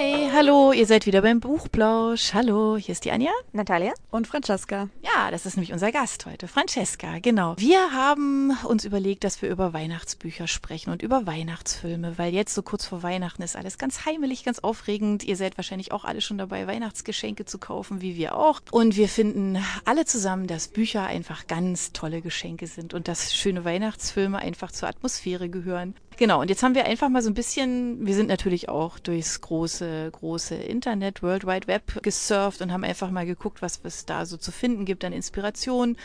Hi, hallo, ihr seid wieder beim Buchplausch. Hallo, hier ist die Anja. Natalia. Und Francesca. Ja, das ist nämlich unser Gast heute, Francesca, genau. Wir haben uns überlegt, dass wir über Weihnachtsbücher sprechen und über Weihnachtsfilme, weil jetzt so kurz vor Weihnachten ist alles ganz heimelig, ganz aufregend. Ihr seid wahrscheinlich auch alle schon dabei, Weihnachtsgeschenke zu kaufen, wie wir auch. Und wir finden alle zusammen, dass Bücher einfach ganz tolle Geschenke sind und dass schöne Weihnachtsfilme einfach zur Atmosphäre gehören. Genau, und jetzt haben wir einfach mal so ein bisschen, wir sind natürlich auch durchs große, große Internet, World Wide Web gesurft und haben einfach mal geguckt, was es da so zu finden gibt an Inspiration.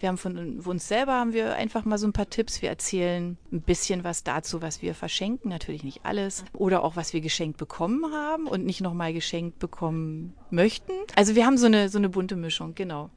Wir haben von uns selber haben wir einfach mal so ein paar Tipps. Wir erzählen ein bisschen was dazu, was wir verschenken, natürlich nicht alles. Oder auch, was wir geschenkt bekommen haben und nicht nochmal geschenkt bekommen möchten. Also wir haben so eine, so eine bunte Mischung, genau.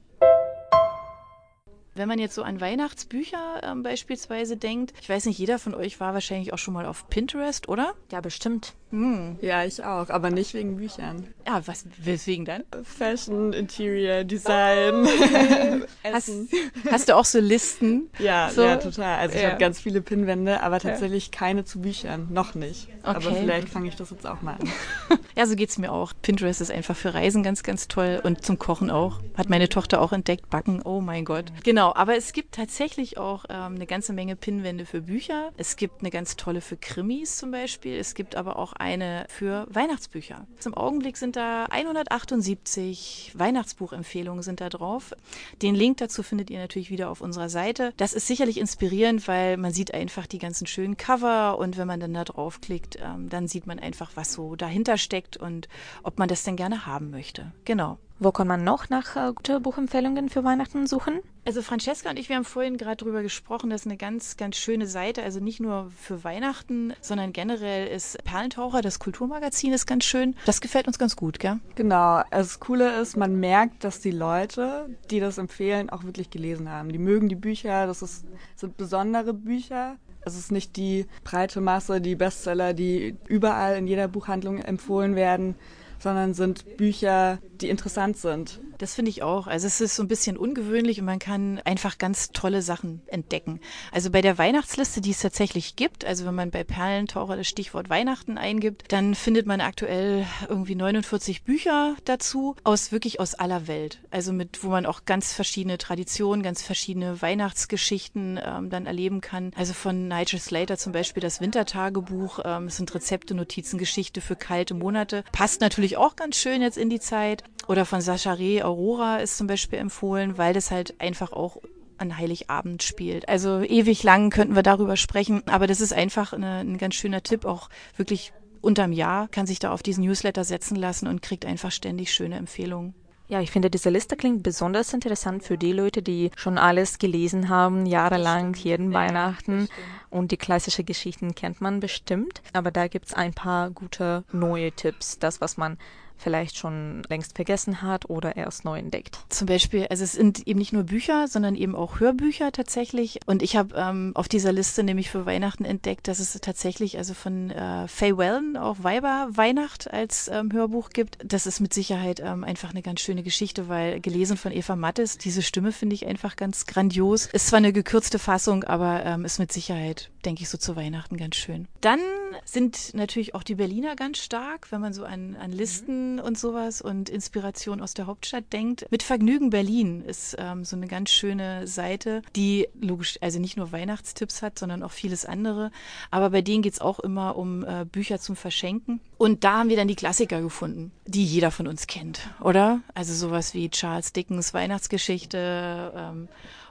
Wenn man jetzt so an Weihnachtsbücher ähm, beispielsweise denkt, ich weiß nicht, jeder von euch war wahrscheinlich auch schon mal auf Pinterest, oder? Ja, bestimmt. Hm. Ja, ich auch, aber nicht wegen Büchern. Ja, was, weswegen dann? Fashion, Interior, Design, Essen. Hast, hast, du auch so Listen? Ja, so? ja, total. Also ich habe ganz viele Pinnwände, aber tatsächlich ja. keine zu Büchern. Noch nicht. Okay. Aber vielleicht fange ich das jetzt auch mal an. ja, so geht's mir auch. Pinterest ist einfach für Reisen ganz, ganz toll und zum Kochen auch. Hat meine Tochter auch entdeckt. Backen, oh mein Gott. Genau, aber es gibt tatsächlich auch ähm, eine ganze Menge Pinnwände für Bücher. Es gibt eine ganz tolle für Krimis zum Beispiel. Es gibt aber auch eine für Weihnachtsbücher. Zum Augenblick sind da 178 Weihnachtsbuchempfehlungen sind da drauf. Den Link dazu findet ihr natürlich wieder auf unserer Seite. Das ist sicherlich inspirierend, weil man sieht einfach die ganzen schönen Cover und wenn man dann da draufklickt, ähm, dann sieht man einfach, was so dahinter steckt und ob man das denn gerne haben möchte. Genau. Wo kann man noch nach äh, gute Buchempfehlungen für Weihnachten suchen? Also Francesca und ich, wir haben vorhin gerade drüber gesprochen, das ist eine ganz, ganz schöne Seite. Also nicht nur für Weihnachten, sondern generell ist Perlentaucher, das Kulturmagazin, ist ganz schön. Das gefällt uns ganz gut, gell? Genau. Also das Coole ist, man merkt, dass die Leute, die das empfehlen, auch wirklich gelesen haben. Die mögen die Bücher, das ist, sind besondere Bücher. Es ist nicht die breite Masse, die Bestseller, die überall in jeder Buchhandlung empfohlen werden, sondern sind Bücher, die interessant sind. Das finde ich auch. Also es ist so ein bisschen ungewöhnlich und man kann einfach ganz tolle Sachen entdecken. Also bei der Weihnachtsliste, die es tatsächlich gibt, also wenn man bei Perlentaucher das Stichwort Weihnachten eingibt, dann findet man aktuell irgendwie 49 Bücher dazu aus wirklich aus aller Welt. Also mit, wo man auch ganz verschiedene Traditionen, ganz verschiedene Weihnachtsgeschichten ähm, dann erleben kann. Also von Nigel Slater zum Beispiel das Wintertagebuch. Ähm, es sind Rezepte, Notizen, Geschichte für kalte Monate. Passt natürlich auch ganz schön jetzt in die Zeit. Oder von Sascha Reh, Aurora ist zum Beispiel empfohlen, weil das halt einfach auch an Heiligabend spielt. Also ewig lang könnten wir darüber sprechen, aber das ist einfach eine, ein ganz schöner Tipp, auch wirklich unterm Jahr kann sich da auf diesen Newsletter setzen lassen und kriegt einfach ständig schöne Empfehlungen. Ja, ich finde, diese Liste klingt besonders interessant für die Leute, die schon alles gelesen haben, jahrelang, jeden ja, Weihnachten. Und die klassischen Geschichten kennt man bestimmt. Aber da gibt es ein paar gute neue Tipps. Das, was man vielleicht schon längst vergessen hat oder erst neu entdeckt. Zum Beispiel, also es sind eben nicht nur Bücher, sondern eben auch Hörbücher tatsächlich. Und ich habe ähm, auf dieser Liste nämlich für Weihnachten entdeckt, dass es tatsächlich also von äh, Faye Wellen auch Weiber Weihnacht als ähm, Hörbuch gibt. Das ist mit Sicherheit ähm, einfach eine ganz schöne Geschichte, weil gelesen von Eva Mattes, diese Stimme finde ich einfach ganz grandios. Ist zwar eine gekürzte Fassung, aber ähm, ist mit Sicherheit, denke ich, so zu Weihnachten ganz schön. Dann sind natürlich auch die Berliner ganz stark, wenn man so an, an Listen und sowas und Inspiration aus der Hauptstadt denkt. Mit Vergnügen Berlin ist ähm, so eine ganz schöne Seite, die logisch, also nicht nur Weihnachtstipps hat, sondern auch vieles andere. Aber bei denen geht es auch immer um äh, Bücher zum Verschenken. Und da haben wir dann die Klassiker gefunden, die jeder von uns kennt, oder? Also sowas wie Charles Dickens Weihnachtsgeschichte. Ähm,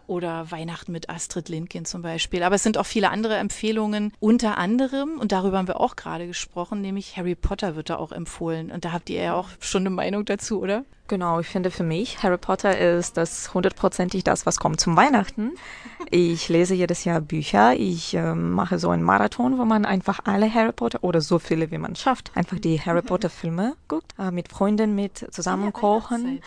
oder Weihnachten mit Astrid Lindgren zum Beispiel. Aber es sind auch viele andere Empfehlungen, unter anderem, und darüber haben wir auch gerade gesprochen, nämlich Harry Potter wird da auch empfohlen. Und da habt ihr ja auch schon eine Meinung dazu, oder? Genau, ich finde für mich, Harry Potter ist das hundertprozentig das, was kommt zum Weihnachten. Ich lese jedes Jahr Bücher. Ich äh, mache so einen Marathon, wo man einfach alle Harry Potter oder so viele, wie man schafft, einfach die Harry Potter Filme guckt, äh, mit Freunden mit zusammen kochen.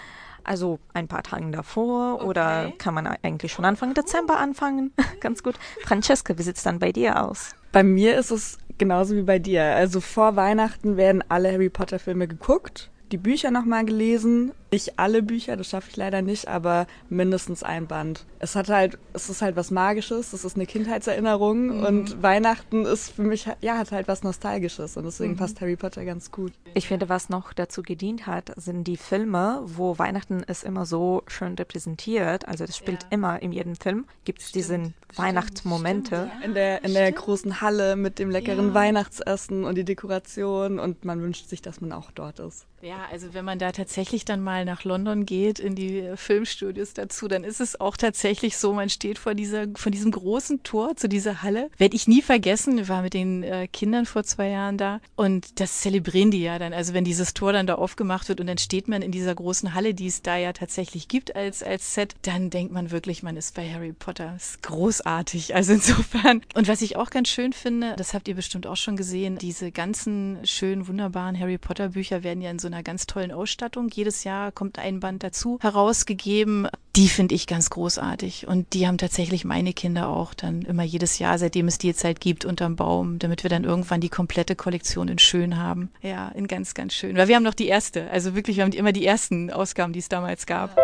Also ein paar Tagen davor okay. oder kann man eigentlich schon Anfang Dezember anfangen? Ganz gut. Francesca, wie sieht es dann bei dir aus? Bei mir ist es genauso wie bei dir. Also vor Weihnachten werden alle Harry Potter Filme geguckt, die Bücher nochmal gelesen. Nicht alle Bücher, das schaffe ich leider nicht, aber mindestens ein Band. Es hat halt, es ist halt was Magisches, es ist eine Kindheitserinnerung mhm. und Weihnachten ist für mich, ja, hat halt was Nostalgisches und deswegen mhm. passt Harry Potter ganz gut. Ich finde, was noch dazu gedient hat, sind die Filme, wo Weihnachten ist immer so schön repräsentiert. Also das spielt ja. immer in jedem Film, gibt es diese Weihnachtsmomente. In der, in der großen Halle mit dem leckeren ja. Weihnachtsessen und die Dekoration und man wünscht sich, dass man auch dort ist. Ja, also wenn man da tatsächlich dann mal nach London geht, in die Filmstudios dazu, dann ist es auch tatsächlich so, man steht vor dieser, vor diesem großen Tor zu dieser Halle. Werde ich nie vergessen, war mit den äh, Kindern vor zwei Jahren da und das zelebrieren die ja dann. Also wenn dieses Tor dann da aufgemacht wird und dann steht man in dieser großen Halle, die es da ja tatsächlich gibt als, als Set, dann denkt man wirklich, man ist bei Harry Potter. Das ist großartig. Also insofern. Und was ich auch ganz schön finde, das habt ihr bestimmt auch schon gesehen, diese ganzen schönen, wunderbaren Harry Potter Bücher werden ja in so einer ganz tollen Ausstattung. Jedes Jahr kommt ein Band dazu herausgegeben. Die finde ich ganz großartig. Und die haben tatsächlich meine Kinder auch dann immer jedes Jahr, seitdem es die jetzt halt gibt, unterm Baum, damit wir dann irgendwann die komplette Kollektion in schön haben. Ja, in ganz, ganz schön. Weil wir haben noch die erste. Also wirklich, wir haben immer die ersten Ausgaben, die es damals gab.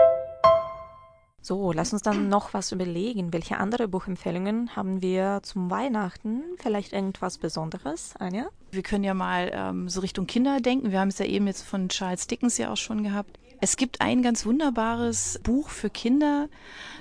So, lass uns dann noch was überlegen. Welche andere Buchempfehlungen haben wir zum Weihnachten? Vielleicht irgendwas Besonderes, Anja? Wir können ja mal ähm, so Richtung Kinder denken. Wir haben es ja eben jetzt von Charles Dickens ja auch schon gehabt. Es gibt ein ganz wunderbares Buch für Kinder.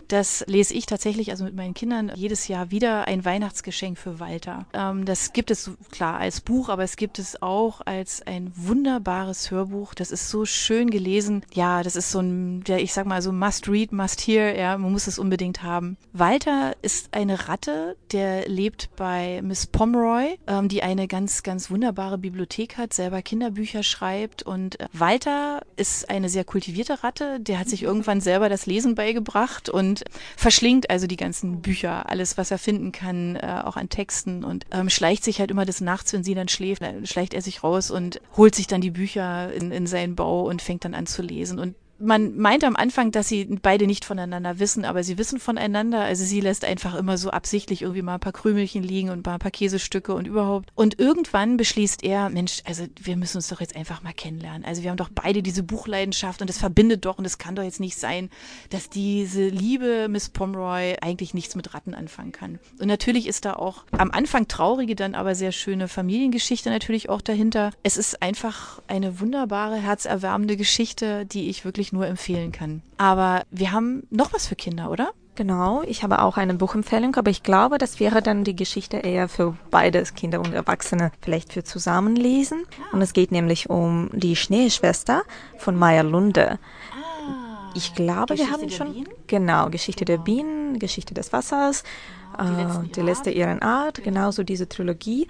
Das lese ich tatsächlich, also mit meinen Kindern, jedes Jahr wieder ein Weihnachtsgeschenk für Walter. Ähm, das gibt es klar als Buch, aber es gibt es auch als ein wunderbares Hörbuch. Das ist so schön gelesen. Ja, das ist so ein, ja, ich sag mal so must read, must hear. Ja, man muss es unbedingt haben. Walter ist eine Ratte, der lebt bei Miss Pomeroy, ähm, die eine ganz, ganz wunderbare Bibliothek hat, selber Kinderbücher schreibt. Und äh, Walter ist eine sehr kultivierte Ratte. Der hat sich irgendwann selber das Lesen beigebracht und verschlingt also die ganzen Bücher, alles, was er finden kann, äh, auch an Texten und ähm, schleicht sich halt immer des Nachts, wenn sie dann schläft, schleicht er sich raus und holt sich dann die Bücher in, in seinen Bau und fängt dann an zu lesen. Und man meint am Anfang, dass sie beide nicht voneinander wissen, aber sie wissen voneinander. Also sie lässt einfach immer so absichtlich irgendwie mal ein paar Krümelchen liegen und mal ein paar Käsestücke und überhaupt. Und irgendwann beschließt er, Mensch, also wir müssen uns doch jetzt einfach mal kennenlernen. Also wir haben doch beide diese Buchleidenschaft und es verbindet doch und es kann doch jetzt nicht sein, dass diese liebe Miss Pomeroy eigentlich nichts mit Ratten anfangen kann. Und natürlich ist da auch am Anfang traurige, dann aber sehr schöne Familiengeschichte natürlich auch dahinter. Es ist einfach eine wunderbare, herzerwärmende Geschichte, die ich wirklich nur empfehlen kann. Aber wir haben noch was für Kinder, oder? Genau, ich habe auch eine Buchempfehlung, aber ich glaube, das wäre dann die Geschichte eher für beide Kinder und Erwachsene, vielleicht für Zusammenlesen. Ah. Und es geht nämlich um die Schneeschwester von Maya Lunde. Ah, ich glaube, Geschichte wir haben schon Bienen? genau Geschichte der Bienen, Geschichte des Wassers, äh, die letzte ihren Art, genauso diese Trilogie.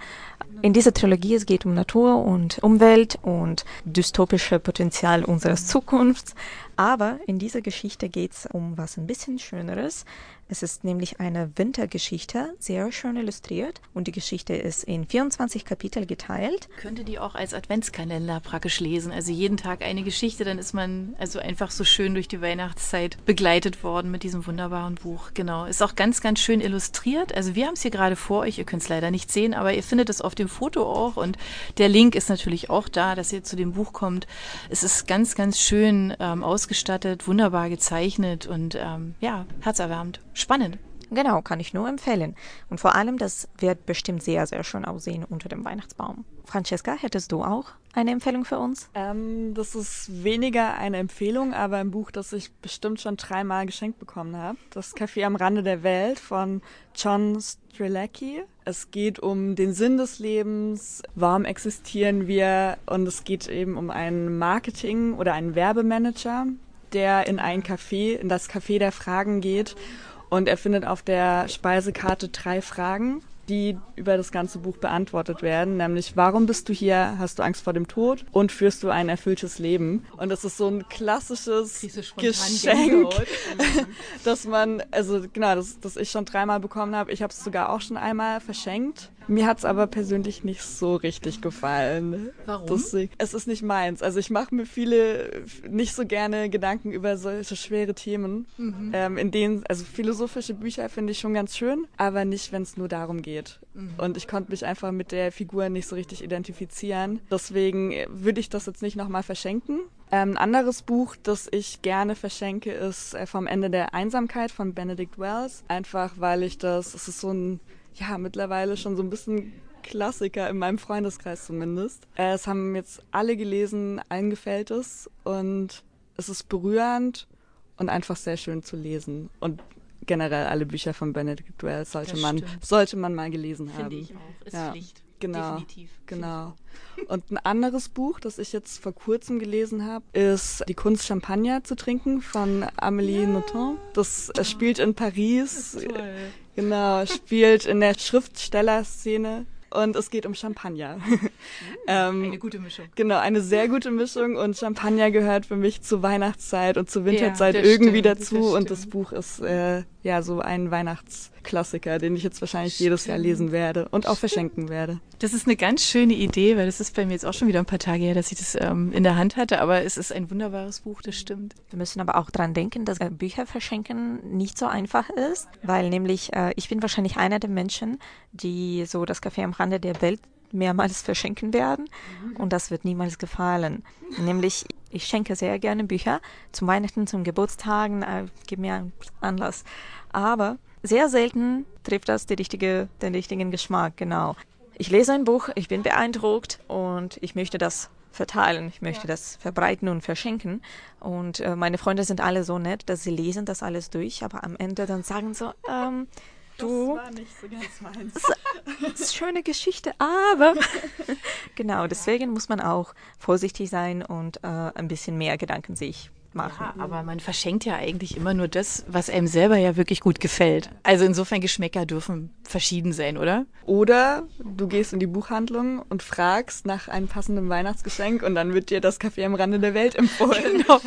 In dieser Trilogie es geht um Natur und Umwelt und dystopische Potenzial unseres Zukunfts. Aber in dieser Geschichte geht es um was ein bisschen Schöneres. Es ist nämlich eine Wintergeschichte, sehr schön illustriert und die Geschichte ist in 24 Kapitel geteilt. Könnte die auch als Adventskalender praktisch lesen, also jeden Tag eine Geschichte, dann ist man also einfach so schön durch die Weihnachtszeit begleitet worden mit diesem wunderbaren Buch. Genau, ist auch ganz, ganz schön illustriert. Also wir haben es hier gerade vor euch, ihr könnt es leider nicht sehen, aber ihr findet es auf dem Foto auch und der Link ist natürlich auch da, dass ihr zu dem Buch kommt. Es ist ganz, ganz schön ähm, ausgestattet, wunderbar gezeichnet und ähm, ja, herzerwärmend spannend. Genau, kann ich nur empfehlen. Und vor allem, das wird bestimmt sehr, sehr schön aussehen unter dem Weihnachtsbaum. Francesca, hättest du auch eine Empfehlung für uns? Ähm, das ist weniger eine Empfehlung, aber ein Buch, das ich bestimmt schon dreimal geschenkt bekommen habe. Das Café am Rande der Welt von John Strelacki. Es geht um den Sinn des Lebens, warum existieren wir und es geht eben um einen Marketing- oder einen Werbemanager, der in ein Café, in das Café der Fragen geht und er findet auf der Speisekarte drei Fragen, die über das ganze Buch beantwortet werden, nämlich warum bist du hier, hast du Angst vor dem Tod? Und führst du ein erfülltes Leben? Und das ist so ein klassisches Geschenk, dass man, also genau, das, das ich schon dreimal bekommen habe. Ich habe es sogar auch schon einmal verschenkt mir hat es aber persönlich nicht so richtig gefallen. Warum? Das, es ist nicht meins. Also ich mache mir viele nicht so gerne Gedanken über solche schwere Themen. Mhm. Ähm, in denen, also philosophische Bücher finde ich schon ganz schön, aber nicht, wenn es nur darum geht. Mhm. Und ich konnte mich einfach mit der Figur nicht so richtig identifizieren. Deswegen würde ich das jetzt nicht nochmal verschenken. Ähm, ein anderes Buch, das ich gerne verschenke, ist äh, vom Ende der Einsamkeit von Benedict Wells. Einfach weil ich das, es ist so ein, ja, mittlerweile schon so ein bisschen Klassiker in meinem Freundeskreis zumindest. Äh, es haben jetzt alle gelesen, allen gefällt es und es ist berührend und einfach sehr schön zu lesen. Und generell alle Bücher von Benedict Wells sollte man sollte man mal gelesen Finde haben. Finde ich auch. Ist Ja. Pflicht. Genau, Definitiv. genau. Und ein anderes Buch, das ich jetzt vor kurzem gelesen habe, ist Die Kunst Champagner zu trinken von Amélie Nothomb. Das äh, spielt in Paris. Genau, spielt in der Schriftstellerszene und es geht um Champagner. ähm, Eine gute Mischung. Genau, eine sehr gute Mischung und Champagner gehört für mich zur Weihnachtszeit und zur Winterzeit das irgendwie stimmt, dazu das und das stimmt. Buch ist äh, ja so ein Weihnachtsklassiker, den ich jetzt wahrscheinlich jedes Jahr lesen werde und auch verschenken werde. Das ist eine ganz schöne Idee, weil das ist bei mir jetzt auch schon wieder ein paar Tage her, dass ich das ähm, in der Hand hatte, aber es ist ein wunderbares Buch, das stimmt. Wir müssen aber auch dran denken, dass äh, Bücher verschenken nicht so einfach ist, weil nämlich äh, ich bin wahrscheinlich einer der Menschen, die so das Café am Rande der Welt mehrmals verschenken werden und das wird niemals gefallen. Nämlich ich schenke sehr gerne Bücher zum Weihnachten, zum Geburtstagen, äh, gib mir einen Anlass. Aber sehr selten trifft das die richtige, den richtigen Geschmack, genau. Ich lese ein Buch, ich bin beeindruckt und ich möchte das verteilen. Ich möchte das verbreiten und verschenken. Und äh, meine Freunde sind alle so nett, dass sie lesen das alles durch, aber am Ende dann sagen so, ähm, du, nicht so ganz meins. das ist eine schöne Geschichte, aber genau, deswegen muss man auch vorsichtig sein und äh, ein bisschen mehr Gedanken sich machen. Ja, aber man verschenkt ja eigentlich immer nur das, was einem selber ja wirklich gut gefällt. Also insofern Geschmäcker dürfen verschieden sein, oder? Oder du gehst in die Buchhandlung und fragst nach einem passenden Weihnachtsgeschenk und dann wird dir das Café am Rande der Welt empfohlen. Genau.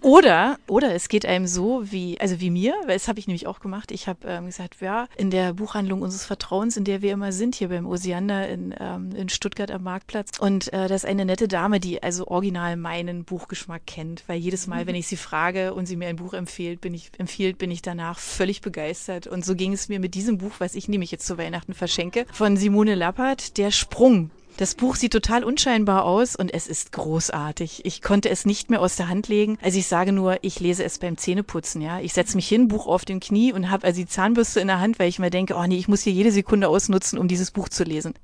Oder, oder es geht einem so wie, also wie mir, weil das habe ich nämlich auch gemacht. Ich habe ähm, gesagt, ja, in der Buchhandlung unseres Vertrauens, in der wir immer sind, hier beim Osiander in, ähm, in Stuttgart am Marktplatz. Und äh, das ist eine nette Dame, die also original meinen Buchgeschmack kennt, weil jedes Mal, wenn ich sie frage und sie mir ein Buch empfiehlt, bin ich, empfiehlt, bin ich danach völlig begeistert. Und so ging es mir mit diesem Buch, was ich nämlich jetzt zu Weihnachten verschenke, von Simone Lappert, Der Sprung. Das Buch sieht total unscheinbar aus und es ist großartig. Ich konnte es nicht mehr aus der Hand legen. Also ich sage nur, ich lese es beim Zähneputzen, ja. Ich setze mich hin, Buch auf dem Knie und habe also die Zahnbürste in der Hand, weil ich mir denke, oh nee, ich muss hier jede Sekunde ausnutzen, um dieses Buch zu lesen.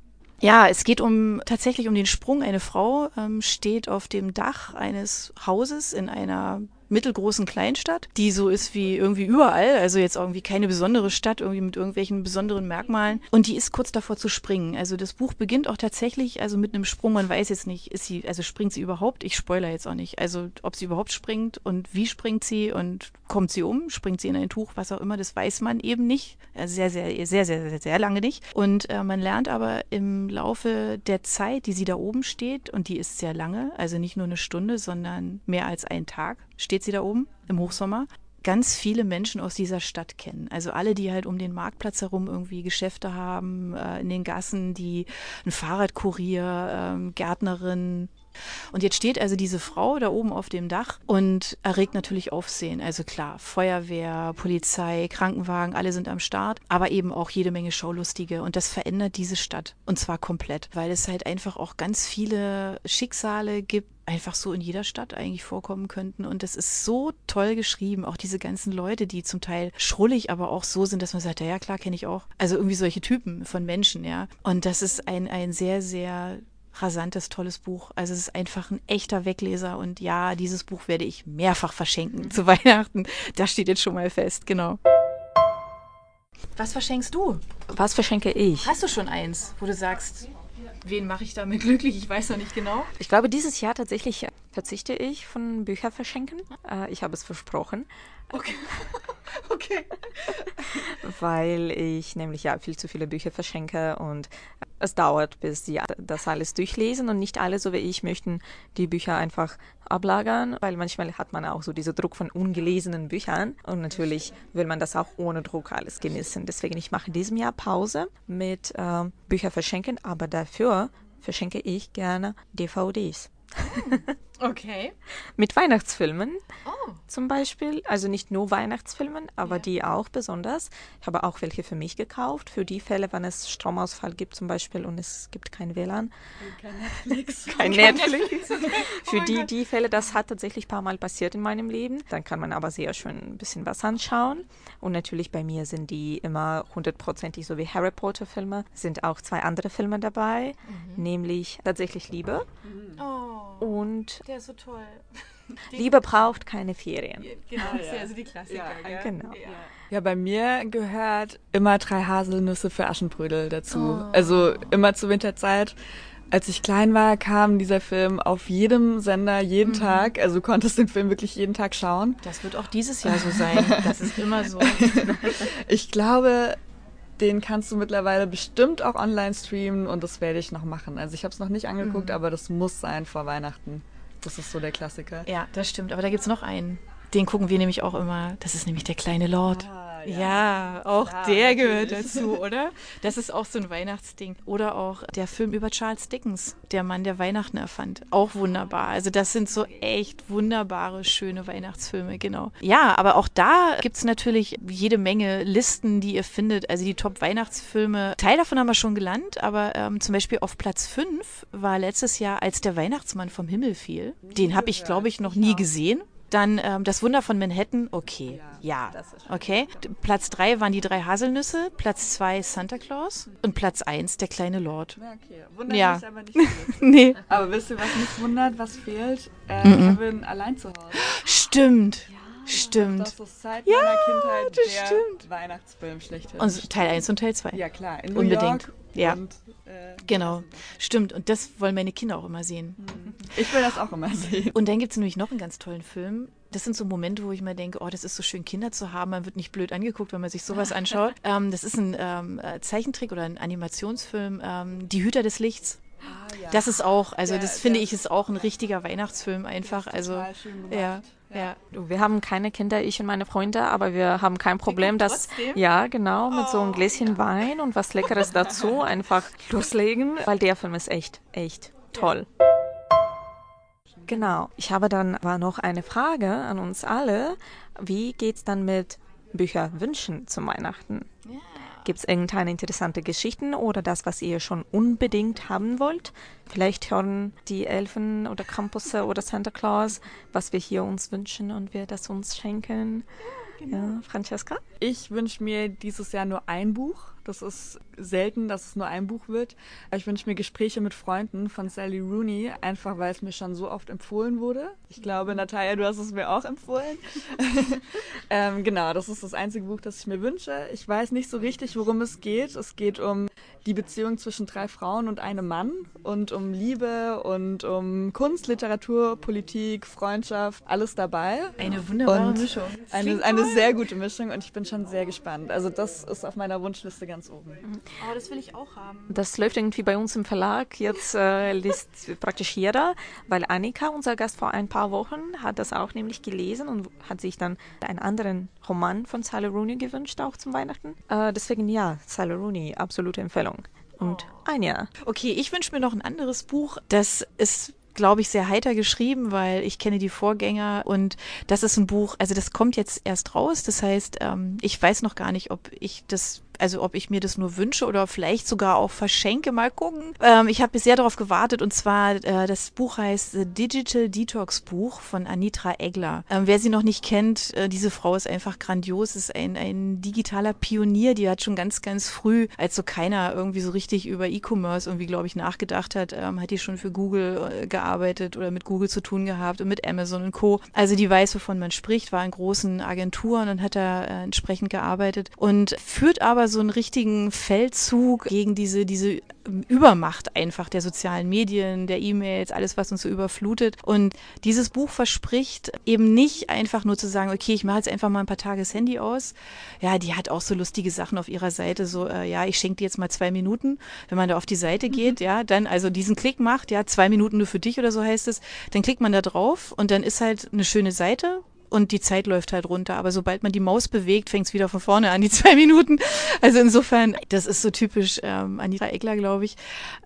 Ja, es geht um tatsächlich um den Sprung. Eine Frau ähm, steht auf dem Dach eines Hauses in einer mittelgroßen Kleinstadt, die so ist wie irgendwie überall, also jetzt irgendwie keine besondere Stadt, irgendwie mit irgendwelchen besonderen Merkmalen. Und die ist kurz davor zu springen. Also das Buch beginnt auch tatsächlich, also mit einem Sprung. Man weiß jetzt nicht, ist sie, also springt sie überhaupt? Ich spoiler jetzt auch nicht. Also ob sie überhaupt springt und wie springt sie und kommt sie um? Springt sie in ein Tuch? Was auch immer, das weiß man eben nicht. Also sehr, sehr, sehr, sehr, sehr, sehr lange nicht. Und äh, man lernt aber im Laufe der Zeit, die sie da oben steht, und die ist sehr lange, also nicht nur eine Stunde, sondern mehr als ein Tag, steht sie da oben im Hochsommer, ganz viele Menschen aus dieser Stadt kennen. Also alle, die halt um den Marktplatz herum irgendwie Geschäfte haben, äh, in den Gassen, die ein Fahrradkurier, ähm, Gärtnerin. Und jetzt steht also diese Frau da oben auf dem Dach und erregt natürlich Aufsehen. Also klar, Feuerwehr, Polizei, Krankenwagen, alle sind am Start, aber eben auch jede Menge Schaulustige. Und das verändert diese Stadt. Und zwar komplett, weil es halt einfach auch ganz viele Schicksale gibt, einfach so in jeder Stadt eigentlich vorkommen könnten. Und das ist so toll geschrieben. Auch diese ganzen Leute, die zum Teil schrullig, aber auch so sind, dass man sagt, ja, ja klar, kenne ich auch. Also irgendwie solche Typen von Menschen, ja. Und das ist ein, ein sehr, sehr rasantes, tolles Buch. Also es ist einfach ein echter Wegleser. Und ja, dieses Buch werde ich mehrfach verschenken zu Weihnachten. Das steht jetzt schon mal fest, genau. Was verschenkst du? Was verschenke ich? Hast du schon eins, wo du sagst, wen mache ich damit glücklich? Ich weiß noch nicht genau. Ich glaube, dieses Jahr tatsächlich verzichte ich von Bücher verschenken. Äh, ich habe es versprochen, Okay. okay. weil ich nämlich ja viel zu viele Bücher verschenke und es dauert, bis sie das alles durchlesen und nicht alle, so wie ich, möchten die Bücher einfach ablagern, weil manchmal hat man auch so diesen Druck von ungelesenen Büchern und natürlich will man das auch ohne Druck alles genießen. Deswegen, ich mache in diesem Jahr Pause mit äh, Bücher verschenken, aber dafür verschenke ich gerne DVDs. Okay. mit Weihnachtsfilmen Oh. zum Beispiel. Also nicht nur Weihnachtsfilmen, aber Ja. die auch besonders. Ich habe auch welche für mich gekauft, für die Fälle, wenn es Stromausfall gibt zum Beispiel und es gibt kein WLAN, Kein Netflix. kein Netflix. für die, die Fälle, das hat tatsächlich ein paar Mal passiert in meinem Leben. Dann kann man aber sehr schön ein bisschen was anschauen. Und natürlich bei mir sind die immer hundertprozentig, so wie Harry Potter Filme, sind auch zwei andere Filme dabei, nämlich tatsächlich Liebe Oh, und der ist so toll. Liebe braucht keine Ferien. Genau, Ah, ja. also die Klassiker. Ja, gell? genau. Ja. Ja, bei mir gehört immer drei Haselnüsse für Aschenbrödel dazu. Oh. Also immer zur Winterzeit. Als ich klein war, kam dieser Film auf jedem Sender jeden Mhm. Tag. Also du konntest den Film wirklich jeden Tag schauen. Das wird auch dieses Jahr so sein. Das ist immer so. Ich glaube, den kannst du mittlerweile bestimmt auch online streamen und das werde ich noch machen. Also ich habe es noch nicht angeguckt, Mhm. aber das muss sein vor Weihnachten. Das ist so der Klassiker. Ja, das stimmt. Aber da gibt es noch einen. Den gucken wir nämlich auch immer. Das ist nämlich der kleine Lord. Ah, Ja, auch Klar, der natürlich. gehört dazu, oder? Das ist auch so ein Weihnachtsding. Oder auch der Film über Charles Dickens, der Mann, der Weihnachten erfand. Auch wunderbar. Also das sind so echt wunderbare, schöne Weihnachtsfilme, genau. Ja, aber auch da gibt es natürlich jede Menge Listen, die ihr findet. Also die Top-Weihnachtsfilme. Teil davon haben wir schon gelernt, aber ähm, zum Beispiel auf Platz 5 war letztes Jahr, als der Weihnachtsmann vom Himmel fiel. Den habe ich, glaube ich, noch nie gesehen. Dann ähm, das Wunder von Manhattan, okay. Ja, okay. Platz drei waren die drei Haselnüsse, Platz zwei Santa Claus und Platz eins der kleine Lord. Ja, okay. Wundert Ja. mich aber nicht. Nee. aber wisst ihr, was mich wundert, was fehlt? Äh, Mhm. Kevin allein zu Hause. Stimmt. Stimmt. Das ist seit meiner Kindheit das der stimmt. Weihnachtsfilm schlechthin. Und Teil eins und Teil zwei. ja, klar. In New Unbedingt. York Ja. Und, äh, Genau. Stimmt. Und das wollen meine Kinder auch immer sehen. Ich will das auch immer sehen. Und dann gibt es nämlich noch einen ganz tollen Film. Das sind so Momente, wo ich mir denke, oh, das ist so schön, Kinder zu haben. Man wird nicht blöd angeguckt, wenn man sich sowas anschaut. ähm, das ist ein ähm, äh, Zeichentrick oder ein Animationsfilm, ähm, Die Hüter des Lichts. Das ist auch, also Der- das finde der- ich ist auch ein richtiger Weihnachtsfilm einfach. Also ja, ja. Wir haben keine Kinder, ich und meine Freunde, aber wir haben kein Problem, dass ja genau mit so einem Gläschen Wein und was Leckeres dazu einfach loslegen, weil der Film ist echt, echt toll. Genau. Ich habe dann aber noch eine Frage an uns alle. Wie geht's dann mit Bücherwünschen zum Weihnachten? Gibt es irgendeine interessante Geschichten oder das, was ihr schon unbedingt haben wollt? Vielleicht hören die Elfen oder Krampusse oder Santa Claus, was wir hier uns wünschen und wir das uns schenken. Ja, Francesca? Ich wünsche mir dieses Jahr nur ein Buch. Das ist selten, dass es nur ein Buch wird. Ich wünsche mir Gespräche mit Freunden von Sally Rooney, einfach weil es mir schon so oft empfohlen wurde. Ich glaube, Natalia, du hast es mir auch empfohlen. ähm, genau, das ist das einzige Buch, das ich mir wünsche. Ich weiß nicht so richtig, worum es geht. Es geht um die Beziehung zwischen drei Frauen und einem Mann und um Liebe und um Kunst, Literatur, Politik, Freundschaft, alles dabei. Eine wunderbare Und Mischung. Eine, eine sehr gute Mischung und ich bin schon sehr gespannt. Also das ist auf meiner Wunschliste ganz oben. Oh, das will ich auch haben. Das läuft irgendwie bei uns im Verlag. Jetzt äh, liest praktisch jeder, weil Annika, unser Gast vor ein paar Wochen, hat das auch nämlich gelesen und hat sich dann einen anderen Roman von Sally Rooney gewünscht, auch zum Weihnachten. Äh, deswegen ja, Sally Rooney, absolute Empfehlung. Und Anja. Okay, ich wünsche mir noch ein anderes Buch. Das ist glaube ich, sehr heiter geschrieben, weil ich kenne die Vorgänger und das ist ein Buch, also das kommt jetzt erst raus. Das heißt, ähm, ich weiß noch gar nicht, ob ich das, also ob ich mir das nur wünsche oder vielleicht sogar auch verschenke. Mal gucken. Ähm, ich habe bisher darauf gewartet und zwar, äh, das Buch heißt The Digital Detox Buch von Anitra Egler. Ähm, wer sie noch nicht kennt, äh, diese Frau ist einfach grandios, ist ein, ein digitaler Pionier, die hat schon ganz, ganz früh, als so keiner irgendwie so richtig über E-Commerce irgendwie, glaube ich, nachgedacht hat, ähm, hat die schon für Google äh, gearbeitet oder mit Google zu tun gehabt und mit Amazon und Co. Also die weiß, wovon man spricht, war in großen Agenturen und hat da äh, entsprechend gearbeitet und führt aber so einen richtigen Feldzug gegen diese, diese Übermacht einfach der sozialen Medien, der E-Mails, alles, was uns so überflutet. Und dieses Buch verspricht eben nicht einfach nur zu sagen, okay, ich mache jetzt einfach mal ein paar Tage das Handy aus. Ja, die hat auch so lustige Sachen auf ihrer Seite, so, äh, ja, ich schenke dir jetzt mal zwei Minuten. Wenn man da auf die Seite geht, ja, dann also diesen Klick macht, ja, zwei Minuten nur für dich oder so heißt es, dann klickt man da drauf und dann ist halt eine schöne Seite und die Zeit läuft halt runter. Aber sobald man die Maus bewegt, fängt es wieder von vorne an, die zwei Minuten. Also insofern, das ist so typisch ähm, Anita Eckler, glaube ich.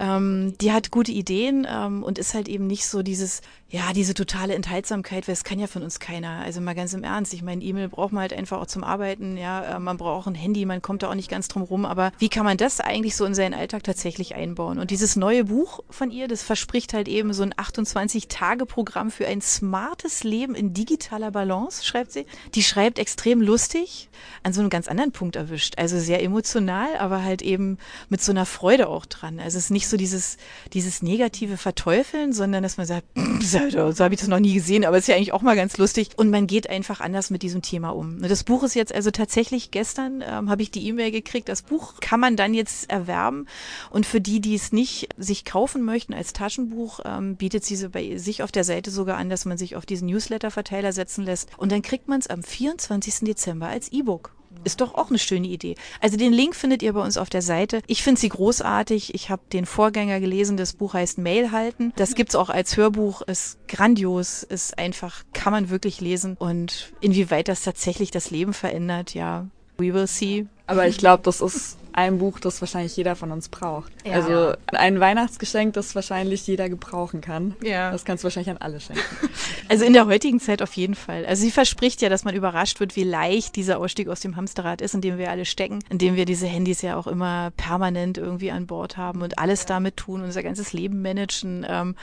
Ähm, die hat gute Ideen ähm, und ist halt eben nicht so dieses, ja, diese totale Enthaltsamkeit, weil es kann ja von uns keiner. Also mal ganz im Ernst. Ich meine, E-Mail braucht man halt einfach auch zum Arbeiten. Ja, äh, man braucht ein Handy, man kommt da auch nicht ganz drum rum. Aber wie kann man das eigentlich so in seinen Alltag tatsächlich einbauen? Und dieses neue Buch von ihr, das verspricht halt eben so ein 28-Tage-Programm für ein smartes Leben in digitaler Balance, schreibt sie. Die schreibt extrem lustig, an so einem ganz anderen Punkt erwischt. Also sehr emotional, aber halt eben mit so einer Freude auch dran. Also es ist nicht so dieses, dieses negative Verteufeln, sondern dass man sagt, so habe ich das noch nie gesehen, aber ist ja eigentlich auch mal ganz lustig. Und man geht einfach anders mit diesem Thema um. Das Buch ist jetzt also tatsächlich gestern, ähm, habe ich die E-Mail gekriegt, das Buch kann man dann jetzt erwerben. Und für die, die es nicht sich kaufen möchten als Taschenbuch, ähm, bietet sie so bei sich auf der Seite sogar an, dass man sich auf diesen Newsletter-Verteiler setzen lässt. Und dann kriegt man es am 24. Dezember als E-Book. Ist doch auch eine schöne Idee. Also den Link findet ihr bei uns auf der Seite. Ich finde sie großartig. Ich habe den Vorgänger gelesen. Das Buch heißt Mail halten. Das gibt's auch als Hörbuch. Ist grandios. Ist einfach, kann man wirklich lesen. Und inwieweit das tatsächlich das Leben verändert, ja, we will see. Aber ich glaube, das ist ein Buch, das wahrscheinlich jeder von uns braucht. Ja. Also ein Weihnachtsgeschenk, das wahrscheinlich jeder gebrauchen kann. Ja. Das kannst du wahrscheinlich an alle schenken. Also in der heutigen Zeit auf jeden Fall. Also sie verspricht ja, dass man überrascht wird, wie leicht dieser Ausstieg aus dem Hamsterrad ist, in dem wir alle stecken, in dem wir diese Handys ja auch immer permanent irgendwie an Bord haben und alles damit tun, unser ganzes Leben managen. Ähm,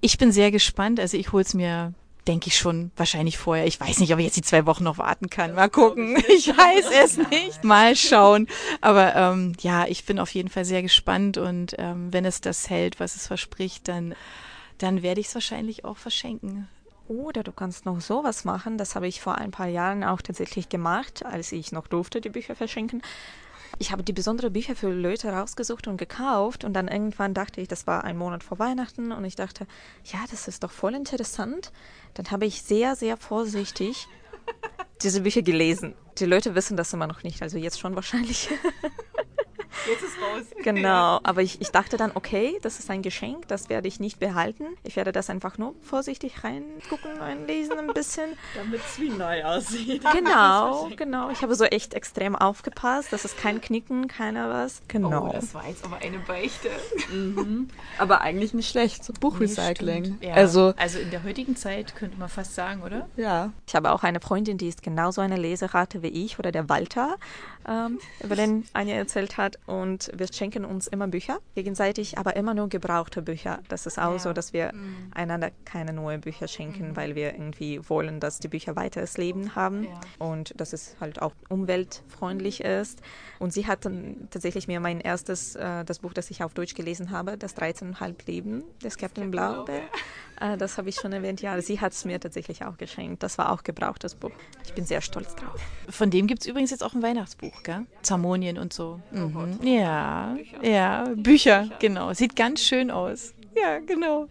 ich bin sehr gespannt. Also ich hole es mir denke ich schon wahrscheinlich vorher. Ich weiß nicht, ob ich jetzt die zwei Wochen noch warten kann. Mal gucken. Ich weiß es nicht. Mal schauen. Aber ähm, ja, ich bin auf jeden Fall sehr gespannt und ähm, wenn es das hält, was es verspricht, dann, dann werde ich es wahrscheinlich auch verschenken. Oder du kannst noch sowas machen. Das habe ich vor ein paar Jahren auch tatsächlich gemacht, als ich noch durfte, die Bücher verschenken. Ich habe die besonderen Bücher für Leute rausgesucht und gekauft und dann irgendwann dachte ich, das war ein Monat vor Weihnachten und ich dachte, ja, das ist doch voll interessant. Dann habe ich sehr, sehr vorsichtig diese Bücher gelesen. Die Leute wissen das immer noch nicht, also jetzt schon wahrscheinlich. Raus. Genau, aber ich, ich dachte dann, okay, das ist ein Geschenk, das werde ich nicht behalten. Ich werde das einfach nur vorsichtig reingucken, reinlesen ein bisschen. Damit es wie neu aussieht. Genau, genau. Ich habe so echt extrem aufgepasst, dass es kein Knicken, keiner was. Genau. Oh, das war jetzt aber eine Beichte. Mhm. Aber eigentlich nicht schlecht, so Buchrecycling. Nee, ja. also, also in der heutigen Zeit könnte man fast sagen, oder? Ja. Ich habe auch eine Freundin, die ist genauso eine Leserate wie ich oder der Walter, ähm, über den Anja erzählt hat und wir schenken uns immer Bücher gegenseitig, aber immer nur gebrauchte Bücher. Das ist auch ja. so, dass wir mhm. einander keine neuen Bücher schenken, mhm. weil wir irgendwie wollen, dass die Bücher weiteres Leben haben ja. und dass es halt auch umweltfreundlich ist. Und sie hat dann tatsächlich mir mein erstes, äh, das Buch, das ich auf Deutsch gelesen habe, das 13,5 Leben des Captain Blaubeer. Äh, das habe ich schon erwähnt. Ja, sie hat es mir tatsächlich auch geschenkt. Das war auch gebrauchtes Buch. Ich bin sehr stolz drauf. Von dem gibt es übrigens jetzt auch ein Weihnachtsbuch, gell? Zamonien und so. Mhm. Ja, Bücher. ja, Bücher, genau. Sieht ganz schön aus. Ja, genau.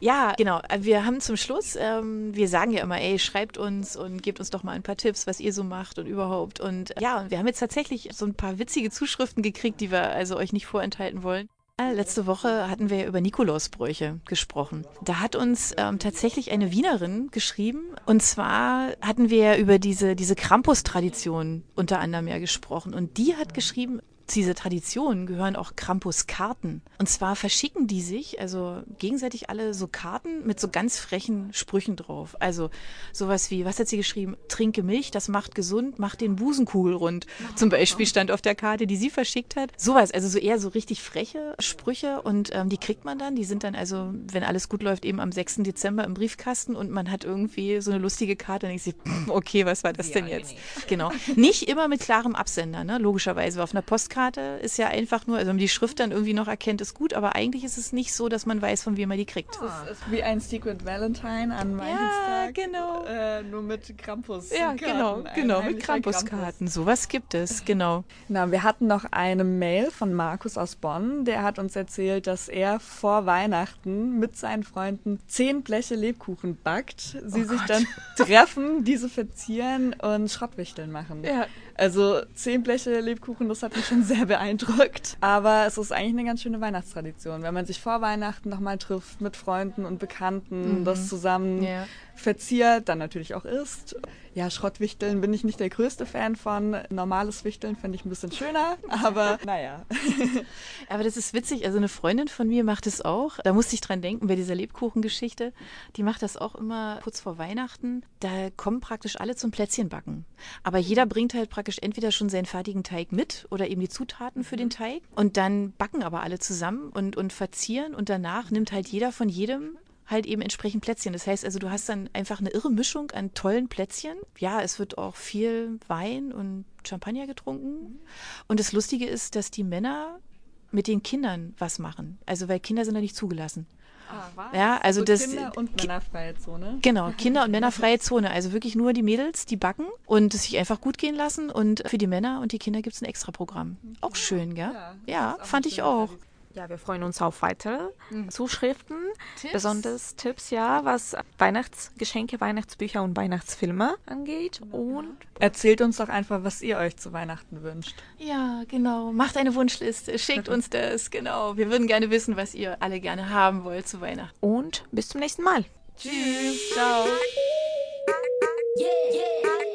Ja, genau. Wir haben zum Schluss, ähm, wir sagen ja immer, ey, schreibt uns und gebt uns doch mal ein paar Tipps, was ihr so macht und überhaupt. Und ja, und wir haben jetzt tatsächlich so ein paar witzige Zuschriften gekriegt, die wir also euch nicht vorenthalten wollen. Letzte Woche hatten wir über Nikolausbräuche gesprochen. Da hat uns ähm, tatsächlich eine Wienerin geschrieben. Und zwar hatten wir über diese, diese Krampus-Tradition unter anderem ja gesprochen. Und die hat geschrieben, zu dieser Tradition gehören auch Krampus-Karten. Und zwar verschicken die sich, also gegenseitig alle so Karten mit so ganz frechen Sprüchen drauf. Also sowas wie, was hat sie geschrieben? Trinke Milch, das macht gesund, macht den Busenkugel rund. Zum Beispiel stand auf der Karte, die sie verschickt hat. Sowas, also so eher so richtig freche Sprüche und ähm, die kriegt man dann. Die sind dann also, wenn alles gut läuft, eben am 6. Dezember im Briefkasten und man hat irgendwie so eine lustige Karte und ich sehe, okay, was war das denn jetzt? Genau. Nicht immer mit klarem Absender, ne? logischerweise. Auf einer Postkarte Postkarte ist ja einfach nur, also wenn man die Schrift dann irgendwie noch erkennt, ist gut, aber eigentlich ist es nicht so, dass man weiß, von wem man die kriegt. Das ist wie ein Secret Valentine an Valentinstag. Ja, genau. Äh, nur mit Krampus. Ja, genau, genau, mit Krampuskarten. Krampus. Sowas gibt es, genau. Na, wir hatten noch eine Mail von Markus aus Bonn, der hat uns erzählt, dass er vor Weihnachten mit seinen Freunden zehn Bleche Lebkuchen backt, sie oh sich Gott. dann treffen, diese verzieren und Schrottwichteln machen. Ja. Also zehn Bleche Lebkuchen, das hat mich schon sehr beeindruckt. Aber es ist eigentlich eine ganz schöne Weihnachtstradition, wenn man sich vor Weihnachten nochmal trifft mit Freunden und Bekannten, mhm. das zusammen ja. Verziert, dann natürlich auch isst. Ja, Schrottwichteln bin ich nicht der größte Fan von. Normales Wichteln fände ich ein bisschen schöner, aber naja. aber das ist witzig. Also eine Freundin von mir macht es auch. Da musste ich dran denken bei dieser Lebkuchengeschichte. Die macht das auch immer kurz vor Weihnachten. Da kommen praktisch alle zum Plätzchenbacken. Aber jeder bringt halt praktisch entweder schon seinen fertigen Teig mit oder eben die Zutaten für den Teig. Und dann backen aber alle zusammen und, und verzieren. Und danach nimmt halt jeder von jedem halt eben entsprechend Plätzchen. Das heißt also, du hast dann einfach eine irre Mischung an tollen Plätzchen. Ja, es wird auch viel Wein und Champagner getrunken. Und das Lustige ist, dass die Männer mit den Kindern was machen. Also, weil Kinder sind da nicht zugelassen. Ah, ja, also, also das Kinder und männerfreie Zone. Genau, Kinder und männerfreie Zone. Also wirklich nur die Mädels, die backen und es sich einfach gut gehen lassen. Und für die Männer und die Kinder gibt es ein Extra-Programm. Auch schön, gell? Ja, ja fand ich auch. Tradition. Ja, wir freuen uns auf weitere mhm. Zuschriften, Tipps? besonders Tipps, ja, was Weihnachtsgeschenke, Weihnachtsbücher und Weihnachtsfilme angeht. Und erzählt uns doch einfach, was ihr euch zu Weihnachten wünscht. Ja, genau. Macht eine Wunschliste, schickt uns das, genau. Wir würden gerne wissen, was ihr alle gerne haben wollt zu Weihnachten. Und bis zum nächsten Mal. Tschüss. Ciao. Yeah, yeah.